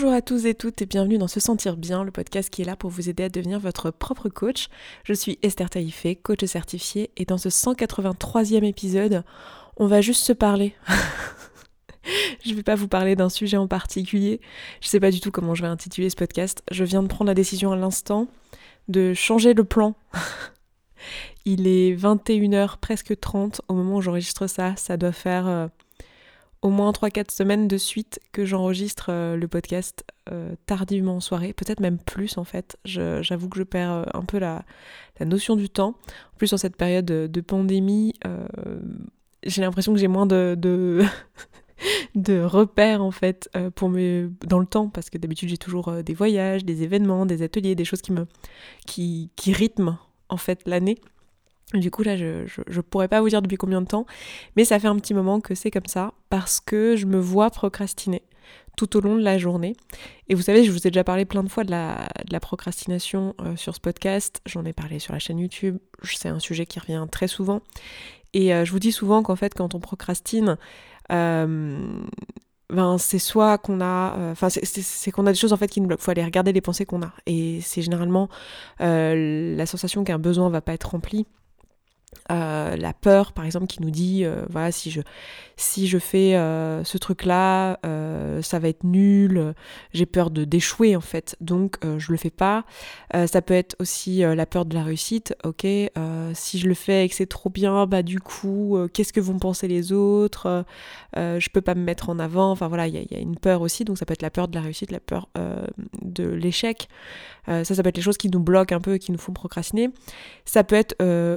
Bonjour à tous et toutes et bienvenue dans Se Sentir Bien, le podcast qui est là pour vous aider à devenir votre propre coach. Je suis Esther Taïfé, coach certifiée, et dans ce 183e épisode, on va juste se parler. je ne vais pas vous parler d'un sujet en particulier. Je ne sais pas du tout comment je vais intituler ce podcast. Je viens de prendre la décision à l'instant de changer le plan. Il est 21h, presque 30 au moment où j'enregistre ça. Ça doit faire euh, au moins 3-4 semaines de suite que j'enregistre euh, le podcast euh, tardivement en soirée, peut-être même plus en fait. J'avoue que je perds euh, un peu la, notion du temps. En plus, en cette période de, pandémie, j'ai l'impression que j'ai moins de, repères en fait pour dans le temps, parce que d'habitude j'ai toujours des voyages, des événements, des ateliers, des choses qui me qui rythment en fait l'année. Du coup, là, je, je, pourrais pas vous dire depuis combien de temps, mais ça fait un petit moment que c'est comme ça, parce que je me vois procrastiner tout au long de la journée. Et vous savez, je vous ai déjà parlé plein de fois de la, procrastination euh, sur ce podcast, j'en ai parlé sur la chaîne YouTube, c'est un sujet qui revient très souvent. Et euh, je vous dis souvent qu'en fait, quand on procrastine, euh, ben, c'est soit qu'on a, enfin c'est qu'on a des choses en fait qui nous bloquent. Faut aller regarder les pensées qu'on a, et c'est généralement la sensation qu'un besoin va pas être rempli euh, la peur, par exemple, qui nous dit, euh, voilà, si je, si je fais euh, ce truc-là, ça va être nul, j'ai peur de d'échouer en fait, donc je le fais pas. ça peut être aussi la peur de la réussite, ok, si je le fais et que c'est trop bien, bah du coup, qu'est-ce que vont penser les autres? Je peux pas me mettre en avant, enfin voilà, il y, y, a une peur aussi, donc ça peut être la peur de la réussite, la peur de l'échec. ça, ça peut être les choses qui nous bloquent un peu, qui nous font procrastiner. Ça peut être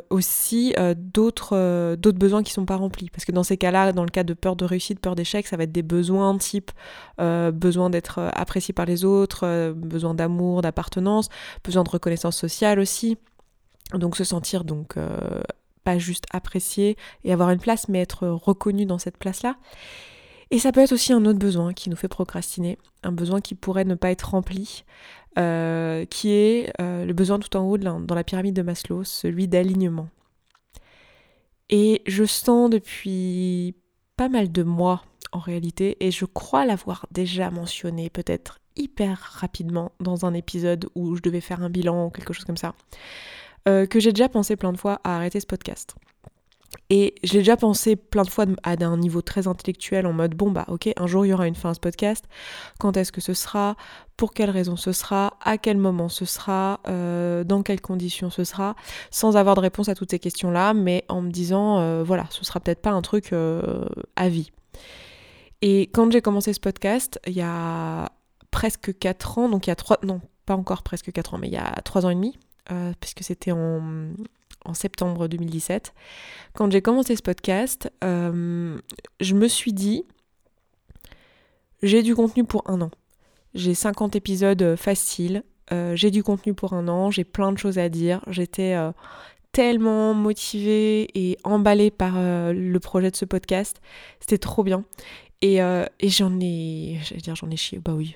aussi euh, d'autres euh, d'autres besoins qui sont pas remplis. Parce que dans ces cas-là, dans le cas de peur de réussite, peur d'échec, ça va être des besoins type euh, besoin d'être apprécié par les autres, besoin d'amour, d'appartenance, besoin de reconnaissance sociale aussi. Donc se sentir donc pas juste apprécié et avoir une place, mais être reconnu dans cette place-là. Et ça peut être aussi un autre besoin qui nous fait procrastiner, un besoin qui pourrait ne pas être rempli, qui est le besoin tout en haut dans la pyramide de Maslow, celui d'alignement. Et je sens depuis pas mal de mois en réalité, et je crois l'avoir déjà mentionné peut-être hyper rapidement dans un épisode où je devais faire un bilan ou quelque chose comme ça, euh, que j'ai déjà pensé plein de fois à arrêter ce podcast. Et je l'ai déjà pensé plein de fois à un niveau très intellectuel en mode bon bah ok un jour il y aura une fin à ce podcast, quand est-ce que ce sera, pour quelle raison ce sera, à quel moment ce sera, euh, dans quelles conditions ce sera, sans avoir de réponse à toutes ces questions-là, mais en me disant euh, voilà ce sera peut-être pas un truc euh, à vie. Et quand j'ai commencé ce podcast, il y a presque 4 ans, donc il y a 3, non pas encore presque 4 ans, mais il y a 3 ans et demi, puisque c'était en septembre 2017. Quand j'ai commencé ce podcast, euh, je me suis dit, j'ai du contenu pour un an. J'ai 50 épisodes faciles, euh, j'ai du contenu pour un an, j'ai plein de choses à dire. J'étais euh, tellement motivée et emballée par le projet de ce podcast. C'était trop bien. Et, et j'en ai, j'allais dire j'en ai chié, bah oui,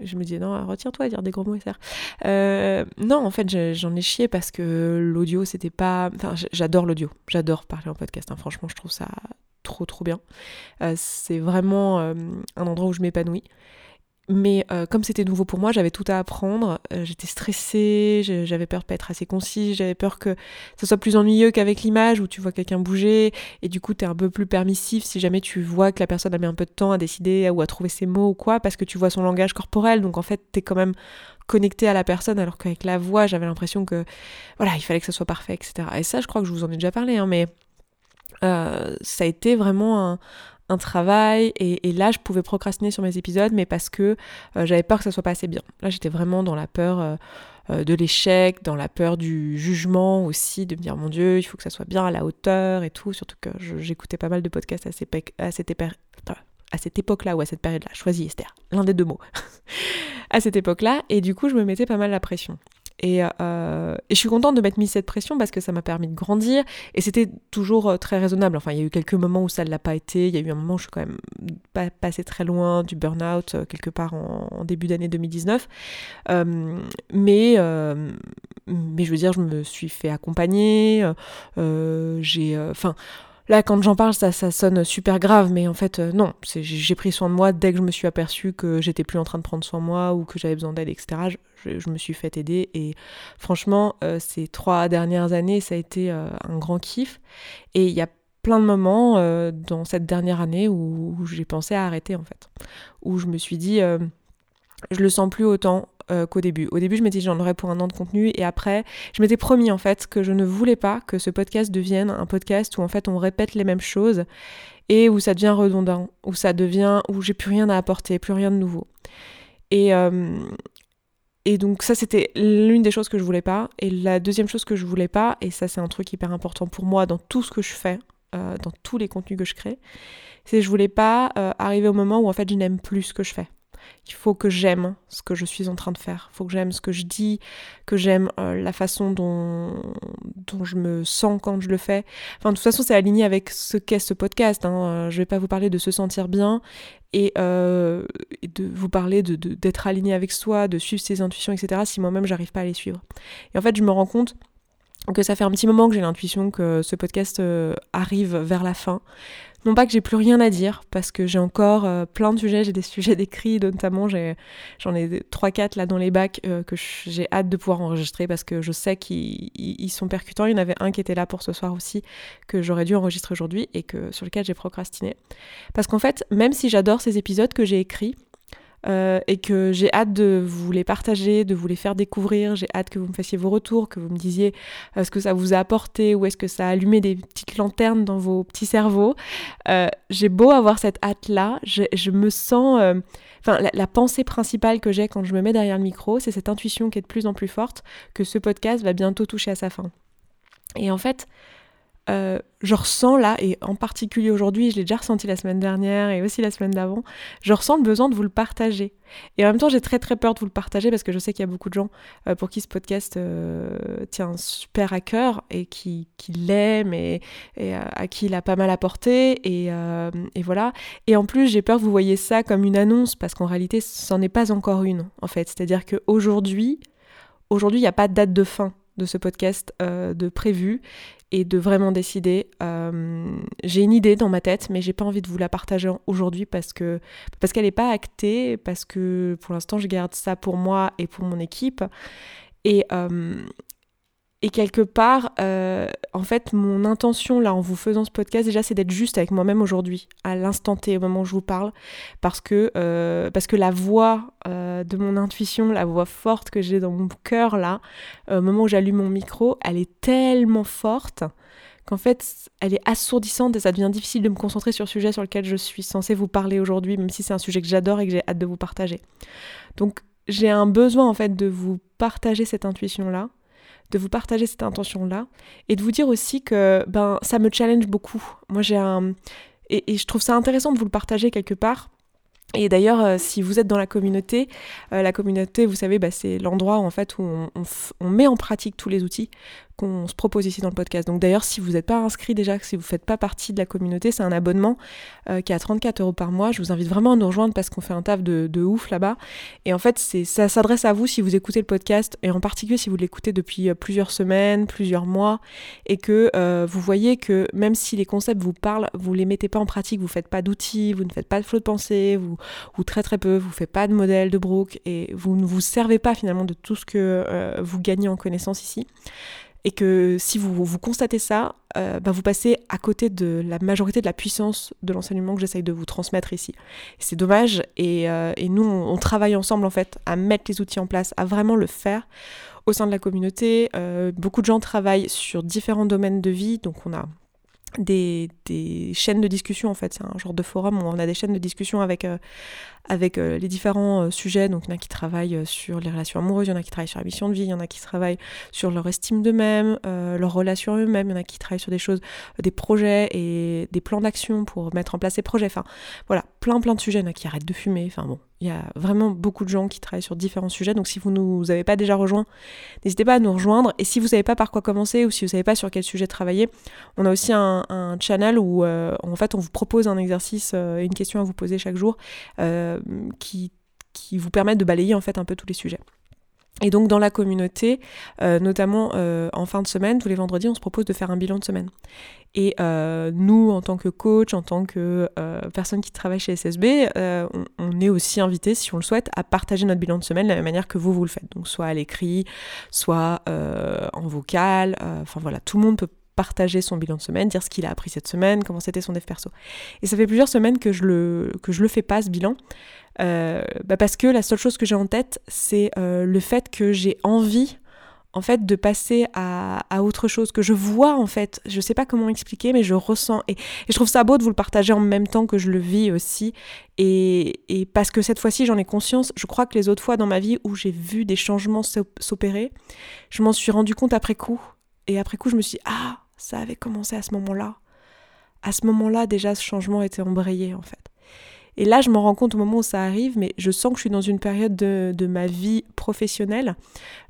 je me disais, non, retire-toi à dire des gros mots, euh, non, en fait, j'en ai chié parce que l'audio, c'était pas. Enfin, j'adore l'audio. J'adore parler en podcast. Hein. Franchement, je trouve ça trop, trop bien. Euh, c'est vraiment euh, un endroit où je m'épanouis. Mais euh, comme c'était nouveau pour moi, j'avais tout à apprendre. Euh, j'étais stressée, j'avais peur de pas être assez concis, j'avais peur que ce soit plus ennuyeux qu'avec l'image où tu vois quelqu'un bouger et du coup tu es un peu plus permissif si jamais tu vois que la personne a mis un peu de temps à décider ou à trouver ses mots ou quoi parce que tu vois son langage corporel. Donc en fait, tu es quand même connecté à la personne alors qu'avec la voix, j'avais l'impression que voilà, il fallait que ça soit parfait, etc. Et ça, je crois que je vous en ai déjà parlé, hein, mais euh, ça a été vraiment un, un travail et, là je pouvais procrastiner sur mes épisodes mais parce que euh, j'avais peur que ça soit pas assez bien. Là j'étais vraiment dans la peur euh, euh, de l'échec, dans la peur du jugement aussi, de me dire mon dieu il faut que ça soit bien à la hauteur et tout, surtout que j'écoutais pas mal de podcasts à, cette, à cette époque-là ou à cette période-là, choisis Esther, l'un des deux mots, à cette époque-là et du coup je me mettais pas mal la pression. Euh, et, je suis contente de m'être mis cette pression parce que ça m'a permis de grandir. Et c'était toujours euh, très raisonnable. Enfin, il y a eu quelques moments où ça ne l'a pas été. Il y a eu un moment où je suis quand même pas passé très loin du burn-out, euh, quelque part en, début d'année 2019. mais, mais je veux dire, je me suis fait accompagner. j'ai. Enfin Là, quand j'en parle, ça, ça sonne super grave, mais en fait, euh, non. J'ai pris soin de moi dès que je me suis aperçue que j'étais plus en train de prendre soin de moi ou que j'avais besoin d'aide, etc. Je, me suis fait aider et franchement, euh, ces trois dernières années, ça a été euh, un grand kiff. Et il y a plein de moments dans cette dernière année où, j'ai pensé à arrêter en fait, où je me suis dit, je le sens plus autant, euh, qu'au début. Au début, je m'étais dit j'en aurais pour un an de contenu et après, je m'étais promis en fait que je ne voulais pas que ce podcast devienne un podcast où en fait on répète les mêmes choses et où ça devient redondant, où ça devient où j'ai plus rien à apporter, plus rien de nouveau. Et euh, et donc ça c'était l'une des choses que je voulais pas et la deuxième chose que je voulais pas et ça c'est un truc hyper important pour moi dans tout ce que je fais, euh, dans tous les contenus que je crée, c'est je voulais pas arriver au moment où en fait je n'aime plus ce que je fais. Il faut que j'aime ce que je suis en train de faire. Il faut que j'aime ce que je dis, que j'aime euh, la façon dont, dont je me sens quand je le fais. Enfin, de toute façon, c'est aligné avec ce qu'est ce podcast. Hein. Euh, je vais pas vous parler de se sentir bien et, euh, de vous parler d'être de, aligné avec soi, de suivre ses intuitions, etc. si moi-même, j'arrive pas à les suivre. Et en fait, je me rends compte que ça fait un petit moment que j'ai l'intuition que ce podcast arrive vers la fin. Non pas que j'ai plus rien à dire, parce que j'ai encore euh, plein de sujets, j'ai des sujets d'écrit, notamment j'en ai 3-4 là dans les bacs euh, que j'ai hâte de pouvoir enregistrer parce que je sais qu'ils sont percutants. Il y en avait un qui était là pour ce soir aussi, que j'aurais dû enregistrer aujourd'hui et que, sur lequel j'ai procrastiné. Parce qu'en fait, même si j'adore ces épisodes que j'ai écrits, euh, et que j'ai hâte de vous les partager, de vous les faire découvrir. J'ai hâte que vous me fassiez vos retours, que vous me disiez euh, ce que ça vous a apporté ou est-ce que ça a allumé des petites lanternes dans vos petits cerveaux. Euh, j'ai beau avoir cette hâte-là, je, me sens... Enfin, la, la, pensée principale que j'ai quand je me mets derrière le micro, c'est cette intuition qui est de plus en plus forte que ce podcast va bientôt toucher à sa fin. Et en fait, euh, je ressens là, et en particulier aujourd'hui, je l'ai déjà ressenti la semaine dernière et aussi la semaine d'avant, je ressens le besoin de vous le partager. Et en même temps, j'ai très très peur de vous le partager parce que je sais qu'il y a beaucoup de gens euh, pour qui ce podcast euh, tient super à cœur et qui, qui l'aiment et, à qui il a pas mal apporté. Et, voilà. Et en plus, j'ai peur que vous voyez ça comme une annonce parce qu'en réalité, ce n'en est pas encore une, en fait. C'est-à-dire qu'aujourd'hui, aujourd'hui, il n'y a pas de date de fin de ce podcast de prévu et de vraiment décider. Euh, j'ai une idée dans ma tête, mais j'ai pas envie de vous la partager aujourd'hui parce que parce qu'elle n'est pas actée, parce que pour l'instant je garde ça pour moi et pour mon équipe. Et, euh, et quelque part, euh, en fait, mon intention là en vous faisant ce podcast déjà, c'est d'être juste avec moi-même aujourd'hui, à l'instant T, au moment où je vous parle, parce que euh, la voix euh, de mon intuition, la voix forte que j'ai dans mon cœur là, au moment où j'allume mon micro, elle est tellement forte qu'en fait, elle est assourdissante et ça devient difficile de me concentrer sur le sujet sur lequel je suis censée vous parler aujourd'hui, même si c'est un sujet que j'adore et que j'ai hâte de vous partager. Donc, j'ai un besoin en fait de vous partager cette intuition là de vous partager cette intention-là et de vous dire aussi que ben ça me challenge beaucoup. Moi j'ai un et, je trouve ça intéressant de vous le partager quelque part et d'ailleurs, euh, si vous êtes dans la communauté, euh, la communauté, vous savez, bah, c'est l'endroit en fait où on, met en pratique tous les outils qu'on se propose ici dans le podcast. Donc d'ailleurs, si vous n'êtes pas inscrit déjà, si vous ne faites pas partie de la communauté, c'est un abonnement euh, qui est à 34 euros par mois. Je vous invite vraiment à nous rejoindre parce qu'on fait un taf de, ouf là-bas. Et en fait, ça s'adresse à vous si vous écoutez le podcast, et en particulier si vous l'écoutez depuis plusieurs semaines, plusieurs mois, et que vous voyez que même si les concepts vous parlent, vous ne les mettez pas en pratique, vous ne faites pas d'outils, vous ne faites pas de flot de pensée, vous ou très très peu, vous faites pas de modèle de Brooke et vous ne vous servez pas finalement de tout ce que euh, vous gagnez en connaissance ici. Et que si vous, constatez ça, euh, bah, vous passez à côté de la majorité de la puissance de l'enseignement que j'essaye de vous transmettre ici. C'est dommage et, euh, nous on, travaille ensemble en fait à mettre les outils en place, à vraiment le faire au sein de la communauté. beaucoup de gens travaillent sur différents domaines de vie, donc on a des, des, chaînes de discussion en fait, c'est un genre de forum où on a des chaînes de discussion avec, euh, avec euh, les différents euh, sujets. Donc il y en a qui travaillent sur les relations amoureuses, il y en a qui travaillent sur la mission de vie, il y en a qui travaillent sur leur estime d'eux-mêmes, leur relation eux-mêmes, il y en a qui travaillent sur des choses, des projets et des plans d'action pour mettre en place ces projets. Enfin voilà, plein plein de sujets, il y en a qui arrêtent de fumer, enfin bon, il y a vraiment beaucoup de gens qui travaillent sur différents sujets. Donc si vous ne nous avez pas déjà rejoint, n'hésitez pas à nous rejoindre. Et si vous ne savez pas par quoi commencer ou si vous ne savez pas sur quel sujet travailler, on a aussi un, channel où euh, en fait on vous propose un exercice euh, une question à vous poser chaque jour euh, qui, qui vous permettent de balayer en fait un peu tous les sujets. Et donc dans la communauté, notamment en fin de semaine, tous les vendredis, on se propose de faire un bilan de semaine. Et euh, nous, en tant que coach, en tant que personne qui travaille chez SSB, on, est aussi invité, si on le souhaite, à partager notre bilan de semaine de la même manière que vous, vous le faites. Donc soit à l'écrit, soit en vocal. Enfin voilà, tout le monde peut partager son bilan de semaine, dire ce qu'il a appris cette semaine, comment c'était son dev perso. Et ça fait plusieurs semaines que je le, que je le fais pas, ce bilan. Euh, bah parce que la seule chose que j'ai en tête, c'est euh, le fait que j'ai envie en fait de passer à, autre chose que je vois en fait je sais pas comment expliquer mais je ressens et, je trouve ça beau de vous le partager en même temps que je le vis aussi et, et parce que cette fois-ci j'en ai conscience je crois que les autres fois dans ma vie où j'ai vu des changements s'opérer je m'en suis rendu compte après coup et après coup je me suis dit, ah ça avait commencé à ce moment-là. À ce moment-là, déjà, ce changement était embrayé, en fait. Et là, je me rends compte au moment où ça arrive, mais je sens que je suis dans une période de, ma vie professionnelle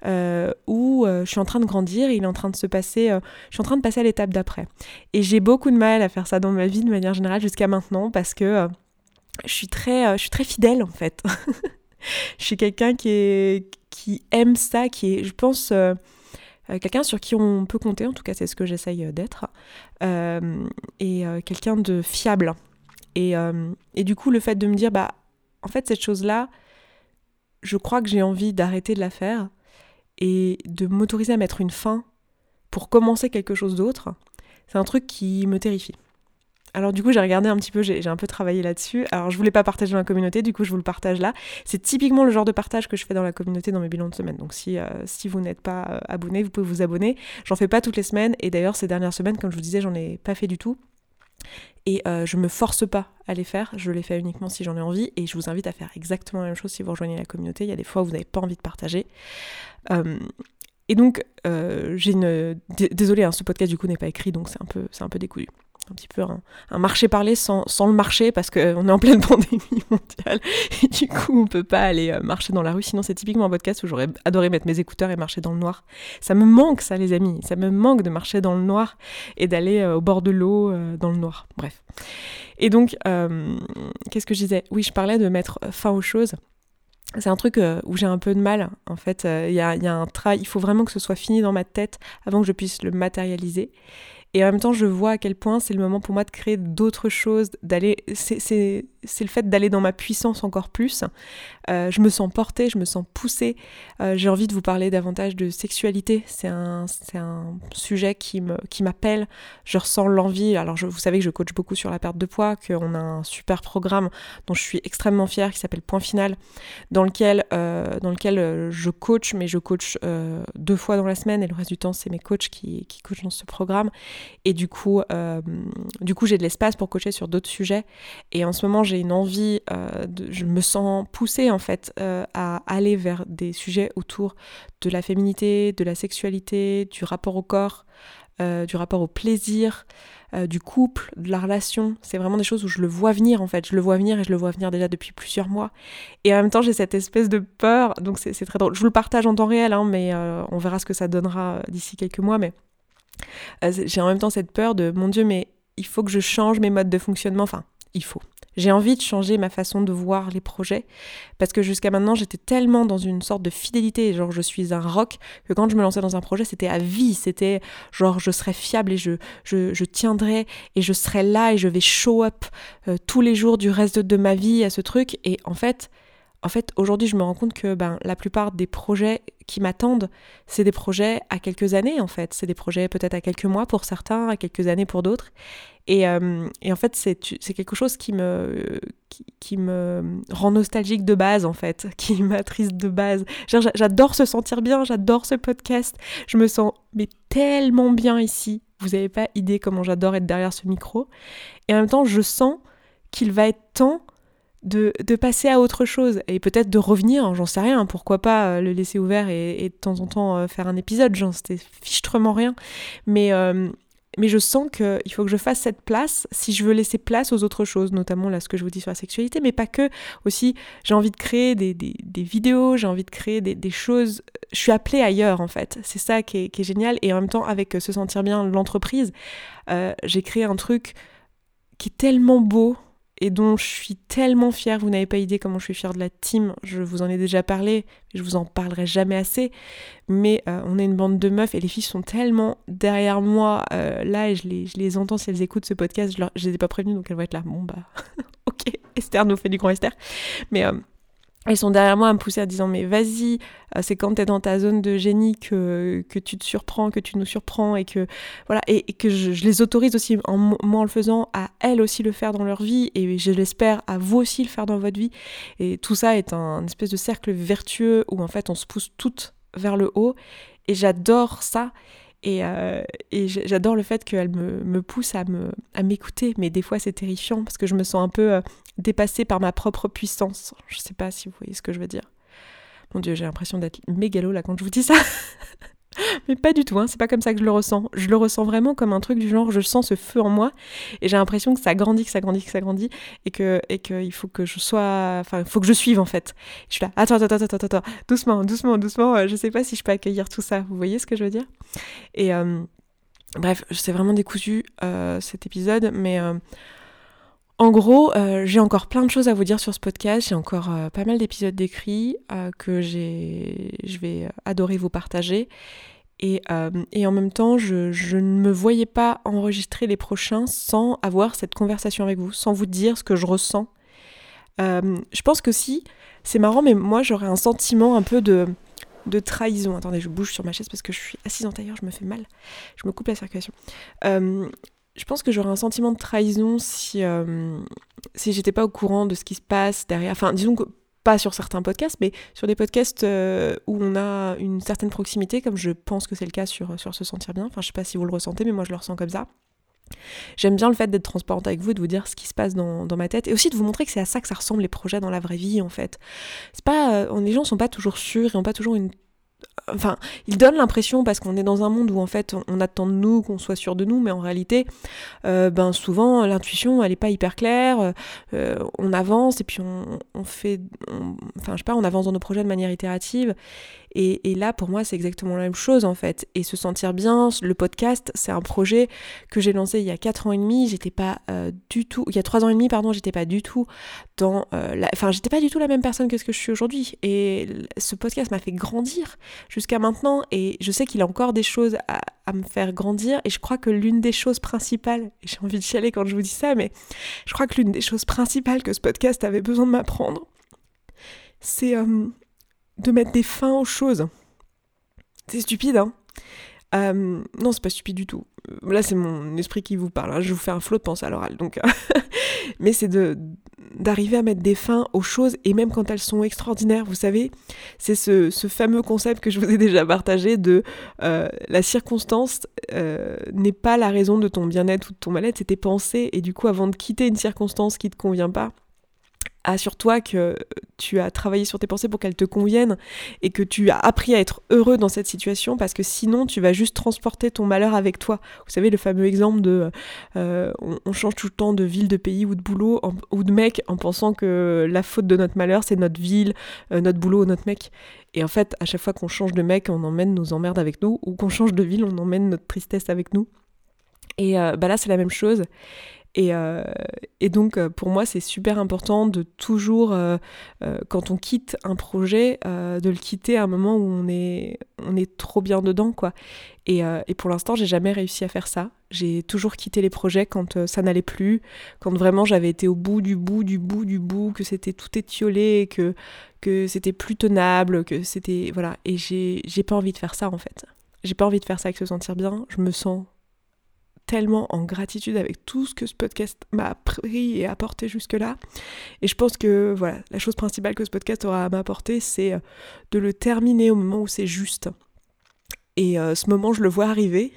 euh, où euh, je suis en train de grandir il est en train de se passer, euh, je suis en train de passer à l'étape d'après. Et j'ai beaucoup de mal à faire ça dans ma vie de manière générale jusqu'à maintenant parce que je suis très, je suis très fidèle en fait. je suis quelqu'un qui qui aime ça, qui est, je pense quelqu'un sur qui on peut compter, en tout cas c'est ce que j'essaye d'être, et quelqu'un de fiable. Et, et, du coup le fait de me dire, bah en fait cette chose-là, je crois que j'ai envie d'arrêter de la faire et de m'autoriser à mettre une fin pour commencer quelque chose d'autre, c'est un truc qui me terrifie. Alors du coup, j'ai regardé un petit peu, j'ai un peu travaillé là-dessus. Alors je voulais pas partager dans la communauté, du coup je vous le partage là. C'est typiquement le genre de partage que je fais dans la communauté dans mes bilans de semaine. Donc si, euh, vous n'êtes pas euh, abonné, vous pouvez vous abonner. J'en fais pas toutes les semaines et d'ailleurs ces dernières semaines, comme je vous disais, j'en ai pas fait du tout. Et euh, je me force pas à les faire, je les fais uniquement si j'en ai envie et je vous invite à faire exactement la même chose si vous rejoignez la communauté. Il y a des fois où vous n'avez pas envie de partager. et donc, j'ai une. Désolée, hein, ce podcast du coup n'est pas écrit donc c'est un peu, un peu un petit peu un, marché parlé sans, le marché parce qu'on est en pleine pandémie mondiale. Et du coup on peut pas aller euh, marcher dans la rue. Sinon c'est typiquement un podcast où j'aurais adoré mettre mes écouteurs et marcher dans le noir. Ça me manque ça les amis. Ça me manque de marcher dans le noir et d'aller euh, au bord de l'eau euh, dans le noir. Bref. Et donc qu'est-ce que je disais? Oui je parlais de mettre fin aux choses. C'est un truc où j'ai un peu de mal. En fait, il y, a, y, a, un travail, il faut vraiment que ce soit fini dans ma tête avant que je puisse le matérialiser. Et en même temps, je vois à quel point c'est le moment pour moi de créer d'autres choses, d'aller. Le fait d'aller dans ma puissance encore plus. Euh, je me sens portée, je me sens poussée. Euh, j'ai envie de vous parler davantage de sexualité. C'est un, un sujet qui m'appelle. Qui je ressens l'envie. Alors, je, vous savez que je coach beaucoup sur la perte de poids, qu'on a un super programme dont je suis extrêmement fière qui s'appelle Point Final, dans lequel, euh, dans lequel je coach, mais je coach deux fois dans la semaine et le reste du temps, c'est mes coachs qui, qui coachent dans ce programme. Et du coup, du coup j'ai de l'espace pour coacher sur d'autres sujets. Et en ce moment, j'ai une envie, euh, je me sens poussée en fait euh, à aller vers des sujets autour de la féminité, de la sexualité, du rapport au corps, du rapport au plaisir. du couple, de la relation, c'est vraiment des choses où je le vois venir en fait, je le vois venir et je le vois venir déjà depuis plusieurs mois. Et en même temps j'ai cette espèce de peur, donc c'est très drôle. Je vous le partage en temps réel, hein, mais on verra ce que ça donnera d'ici quelques mois. Mais euh, j'ai en même temps cette peur de mon Dieu, mais il faut que je change mes modes de fonctionnement. Enfin, il faut. J'ai envie de changer ma façon de voir les projets parce que jusqu'à maintenant j'étais tellement dans une sorte de fidélité, genre je suis un rock, que quand je me lançais dans un projet c'était à vie, c'était genre je serais fiable et je, je, je, tiendrai et je serai là et je vais show up euh, tous les jours du reste de ma vie à ce truc. Et en fait en fait, aujourd'hui, je me rends compte que ben, la plupart des projets qui m'attendent, c'est des projets à quelques années, en fait. C'est des projets peut-être à quelques mois pour certains, à quelques années pour d'autres. Et, euh, en fait, c'est quelque chose qui me, qui, me rend nostalgique de base, en fait, qui m'attriste de base. J'adore se sentir bien, j'adore ce podcast. Je me sens mais tellement bien ici. Vous n'avez pas idée comment j'adore être derrière ce micro. Et en même temps, je sens qu'il va être temps de, passer à autre chose et peut-être de revenir, hein, j'en sais rien, pourquoi pas euh, le laisser ouvert et, de temps en temps euh, faire un épisode, j'en sais fichtrement rien. Mais, euh, mais je sens qu'il faut que je fasse cette place si je veux laisser place aux autres choses, notamment là ce que je vous dis sur la sexualité, mais pas que. Aussi, j'ai envie de créer des, vidéos, j'ai envie de créer des, choses. Je suis appelée ailleurs en fait. C'est ça qui est, génial. Et en même temps, avec Se Sentir Bien, l'entreprise, j'ai créé un truc qui est tellement beau et dont je suis tellement fière. Vous n'avez pas idée comment je suis fière de la team. Je vous en ai déjà parlé, je vous en parlerai jamais assez. Mais euh, on est une bande de meufs et les filles sont tellement derrière moi euh, là et je les, entends si elles écoutent ce podcast. Je les ai pas prévenues donc elles vont être là. Bon bah, ok, Esther nous fait du grand Esther. Mais euh, elles sont derrière moi à me pousser en disant mais vas-y, euh, c'est quand tu es dans ta zone de génie que, tu te surprends, que tu nous surprends et que voilà et, que je, les autorise aussi en moi en le faisant à elles aussi le faire dans leur vie et je l'espère à vous aussi le faire dans votre vie. Et tout ça est un, espèce de cercle vertueux où en fait on se pousse toutes vers le haut et j'adore ça et, euh, et j'adore le fait qu'elle me, me, pousse à, me, à m'écouter, mais des fois c'est terrifiant parce que je me sens un peu euh, dépassée par ma propre puissance. Je sais pas si vous voyez ce que je veux dire. Mon Dieu, j'ai l'impression d'être mégalo là quand je vous dis ça. Mais pas du tout, hein, c'est pas comme ça que je le ressens. Je le ressens vraiment comme un truc du genre, je sens ce feu en moi et j'ai l'impression que ça grandit, que ça grandit, que ça grandit et que et qu'il faut que je sois, enfin, il faut que je suive en fait. Je suis là, attends, attends, attends, attends, attends, doucement, doucement, doucement. Euh, je sais pas si je peux accueillir tout ça. Vous voyez ce que je veux dire? Et euh, bref, c'est vraiment décousu euh, cet épisode, mais en gros, j'ai encore plein de choses à vous dire sur ce podcast. J'ai encore pas mal d'épisodes d'écrits que j'ai, je vais adorer vous partager. Et, en même temps, je, ne me voyais pas enregistrer les prochains sans avoir cette conversation avec vous, sans vous dire ce que je ressens. je pense que si, c'est marrant, mais moi j'aurais un sentiment un peu de, de trahison. Attendez, je bouge sur ma chaise parce que je suis assise en tailleur, je me fais mal. Je me coupe la circulation je pense que j'aurais un sentiment de trahison si, euh, si j'étais pas au courant de ce qui se passe derrière. Enfin, disons que pas sur certains podcasts, mais sur des podcasts euh, où on a une certaine proximité, comme je pense que c'est le cas sur, sur Se Sentir Bien. Enfin, je sais pas si vous le ressentez, mais moi je le ressens comme ça. J'aime bien le fait d'être transparente avec vous, de vous dire ce qui se passe dans, dans ma tête, et aussi de vous montrer que c'est à ça que ça ressemble les projets dans la vraie vie, en fait. C'est pas, euh, les gens sont pas toujours sûrs, ils ont pas toujours une enfin, il donne l'impression, parce qu'on est dans un monde où en fait on attend de nous qu'on soit sûr de nous, mais en réalité, euh, ben souvent l'intuition elle est pas hyper claire, euh, on avance et puis on, fait, enfin je sais pas, on avance dans nos projets de manière itérative et, là, pour moi, c'est exactement la même chose en fait. Et se sentir bien, le podcast, c'est un projet que j'ai lancé il y a 4 ans et demi. J'étais pas euh, du tout, il y a 3 ans et demi, pardon, j'étais pas du tout dans la... Enfin, j'étais pas du tout la même personne que ce que je suis aujourd'hui. Et ce podcast m'a fait grandir jusqu'à maintenant. Et je sais qu'il a encore des choses à, me faire grandir. Et je crois que l'une des choses principales, et j'ai envie de chialer quand je vous dis ça, mais je crois que l'une des choses principales que ce podcast avait besoin de m'apprendre, c'est euh, de mettre des fins aux choses. C'est stupide, hein euh, non, c'est pas stupide du tout. Là, c'est mon esprit qui vous parle. Hein. Je vous fais un flot de pensée à l'oral. Donc, mais c'est de d'arriver à mettre des fins aux choses et même quand elles sont extraordinaires. Vous savez, c'est ce, fameux concept que je vous ai déjà partagé de euh, la circonstance euh, n'est pas la raison de ton bien-être ou de ton mal-être, c'est tes pensées. Et du coup, avant de quitter une circonstance qui te convient pas, assure-toi que tu as travaillé sur tes pensées pour qu'elles te conviennent et que tu as appris à être heureux dans cette situation parce que sinon tu vas juste transporter ton malheur avec toi. Vous savez le fameux exemple de euh, on, change tout le temps de ville, de pays ou de boulot ou de mec en pensant que la faute de notre malheur c'est notre ville, euh, notre boulot ou notre mec. Et en fait à chaque fois qu'on change de mec on emmène nos emmerdes avec nous ou qu'on change de ville on emmène notre tristesse avec nous. Et euh, bah là c'est la même chose. Euh, et, donc, euh, pour moi, c'est super important de toujours, euh, quand on quitte un projet, de le quitter à un moment où on est, on est trop bien dedans, quoi. Et, pour l'instant, j'ai jamais réussi à faire ça. J'ai toujours quitté les projets quand ça n'allait plus, quand vraiment j'avais été au bout du bout du bout du bout, que c'était tout étiolé, que, que c'était plus tenable, que c'était. Voilà. Et j'ai pas envie de faire ça, en fait. J'ai pas envie de faire ça avec se sentir bien. Je me sens tellement en gratitude avec tout ce que ce podcast m'a appris et apporté jusque-là. Et je pense que voilà, la chose principale que ce podcast aura à m'apporter, c'est euh, de le terminer au moment où c'est juste. Et euh, ce moment, je le vois arriver.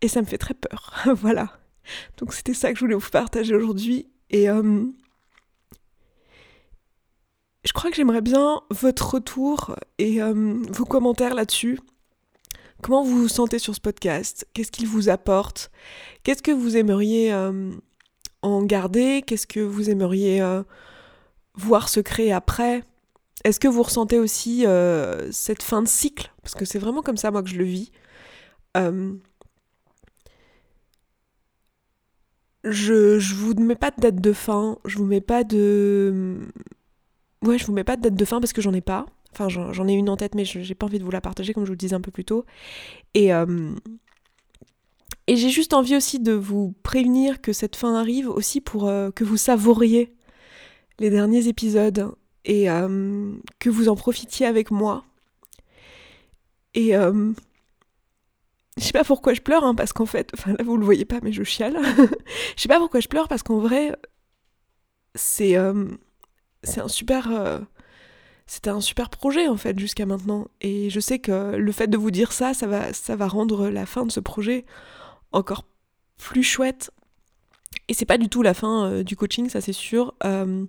Et ça me fait très peur. voilà. Donc c'était ça que je voulais vous partager aujourd'hui. Et euh, je crois que j'aimerais bien votre retour et vos commentaires là-dessus. Comment vous vous sentez sur ce podcast? Qu'est-ce qu'il vous apporte? Qu'est-ce que vous aimeriez euh, en garder? Qu'est-ce que vous aimeriez euh, voir se créer après? Est-ce que vous ressentez aussi euh, cette fin de cycle? Parce que c'est vraiment comme ça, moi, que je le vis. je, je vous mets pas de date de fin, je vous mets pas de. Ouais, je vous mets pas de date de fin parce que j'en ai pas. Enfin, j'en ai une en tête, mais j'ai pas envie de vous la partager, comme je vous le disais un peu plus tôt. Et, euh, et j'ai juste envie aussi de vous prévenir que cette fin arrive aussi pour euh, que vous savouriez les derniers épisodes et euh, que vous en profitiez avec moi. Et je sais pas pourquoi je pleure, hein, parce qu'en fait, enfin là vous le voyez pas, mais je chiale. je sais pas pourquoi je pleure, parce qu'en vrai, c'est c'est un super c'était un super projet en fait jusqu'à maintenant et je sais que le fait de vous dire ça ça va rendre la fin de ce projet encore plus chouette. Et c'est pas du tout la fin euh, du coaching, ça c'est sûr. Euh,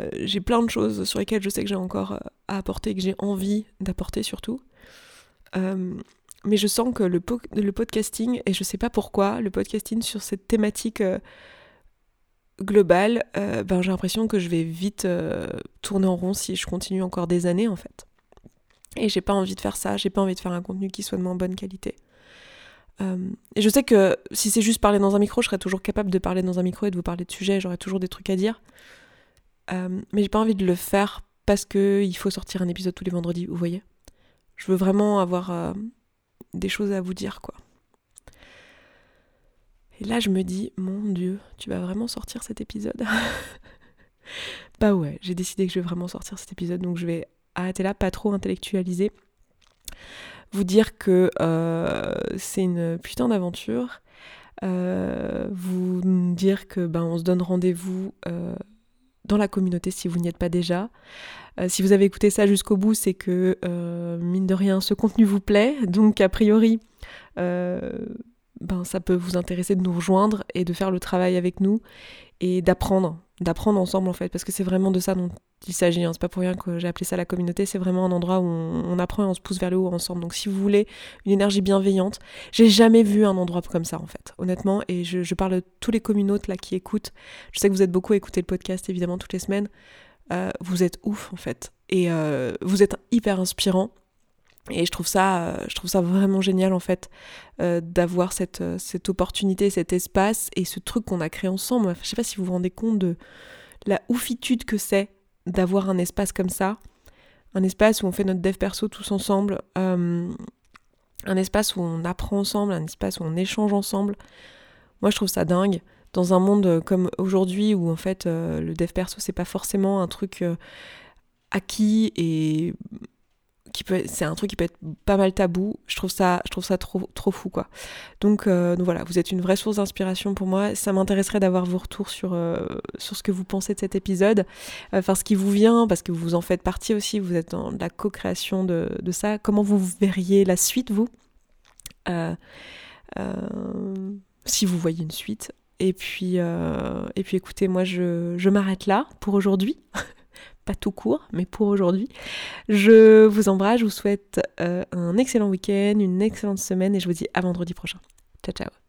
euh, j'ai plein de choses sur lesquelles je sais que j'ai encore à apporter, que j'ai envie d'apporter surtout. mais je sens que le, le, podcasting, et je sais pas pourquoi, le podcasting sur cette thématique globale, ben, j'ai l'impression que je vais vite tourner en rond si je continue encore des années en fait. Et j'ai pas envie de faire ça, j'ai pas envie de faire un contenu qui soit de moins bonne qualité. Euh, et je sais que si c'est juste parler dans un micro, je serais toujours capable de parler dans un micro et de vous parler de sujets, j'aurais toujours des trucs à dire. Euh, mais j'ai pas envie de le faire parce qu'il faut sortir un épisode tous les vendredis, vous voyez. Je veux vraiment avoir euh, des choses à vous dire, quoi. Et là, je me dis, mon Dieu, tu vas vraiment sortir cet épisode? Bah ouais, j'ai décidé que je vais vraiment sortir cet épisode, donc je vais arrêter là, pas trop intellectualiser. Vous dire que euh, c'est une putain d'aventure, euh, vous dire que ben on se donne rendez-vous euh, dans la communauté si vous n'y êtes pas déjà. si vous avez écouté ça jusqu'au bout, c'est que mine de rien, ce contenu vous plaît, donc a priori, ben ça peut vous intéresser de nous rejoindre et de faire le travail avec nous et d'apprendre, d'apprendre ensemble en fait, parce que c'est vraiment de ça dont il s'agit. Hein. C'est pas pour rien que j'ai appelé ça la communauté. C'est vraiment un endroit où on, apprend et on se pousse vers le haut ensemble. Donc si vous voulez une énergie bienveillante, j'ai jamais vu un endroit comme ça en fait, honnêtement. Et je, parle de tous les communautes là qui écoutent. Je sais que vous êtes beaucoup à écouter le podcast évidemment toutes les semaines. Euh, vous êtes ouf en fait. Et euh, vous êtes hyper inspirant. Et je trouve ça, euh, je trouve ça vraiment génial en fait d'avoir cette, cette opportunité, cet espace et ce truc qu'on a créé ensemble. Je sais pas si vous vous rendez compte de la oufitude que c'est d'avoir un espace comme ça, un espace où on fait notre dev perso tous ensemble, euh, un espace où on apprend ensemble, un espace où on échange ensemble. Moi, je trouve ça dingue. Dans un monde comme aujourd'hui où en fait euh, le dev perso c'est pas forcément un truc euh, acquis et c'est un truc qui peut être pas mal tabou. Je trouve ça, trop, fou, euh, donc voilà, vous êtes une vraie source d'inspiration pour moi. Ça m'intéresserait d'avoir vos retours sur, euh, ce que vous pensez de cet épisode, euh, enfin ce qui vous vient, parce que vous en faites partie aussi, vous êtes dans la co-création de, ça. Comment vous verriez la suite, vous? Si vous voyez une suite. Et puis, écoutez, moi je m'arrête là pour aujourd'hui. pas tout court, mais pour aujourd'hui. Je vous embrasse, je vous souhaite euh, un excellent week-end, une excellente semaine et je vous dis à vendredi prochain. Ciao ciao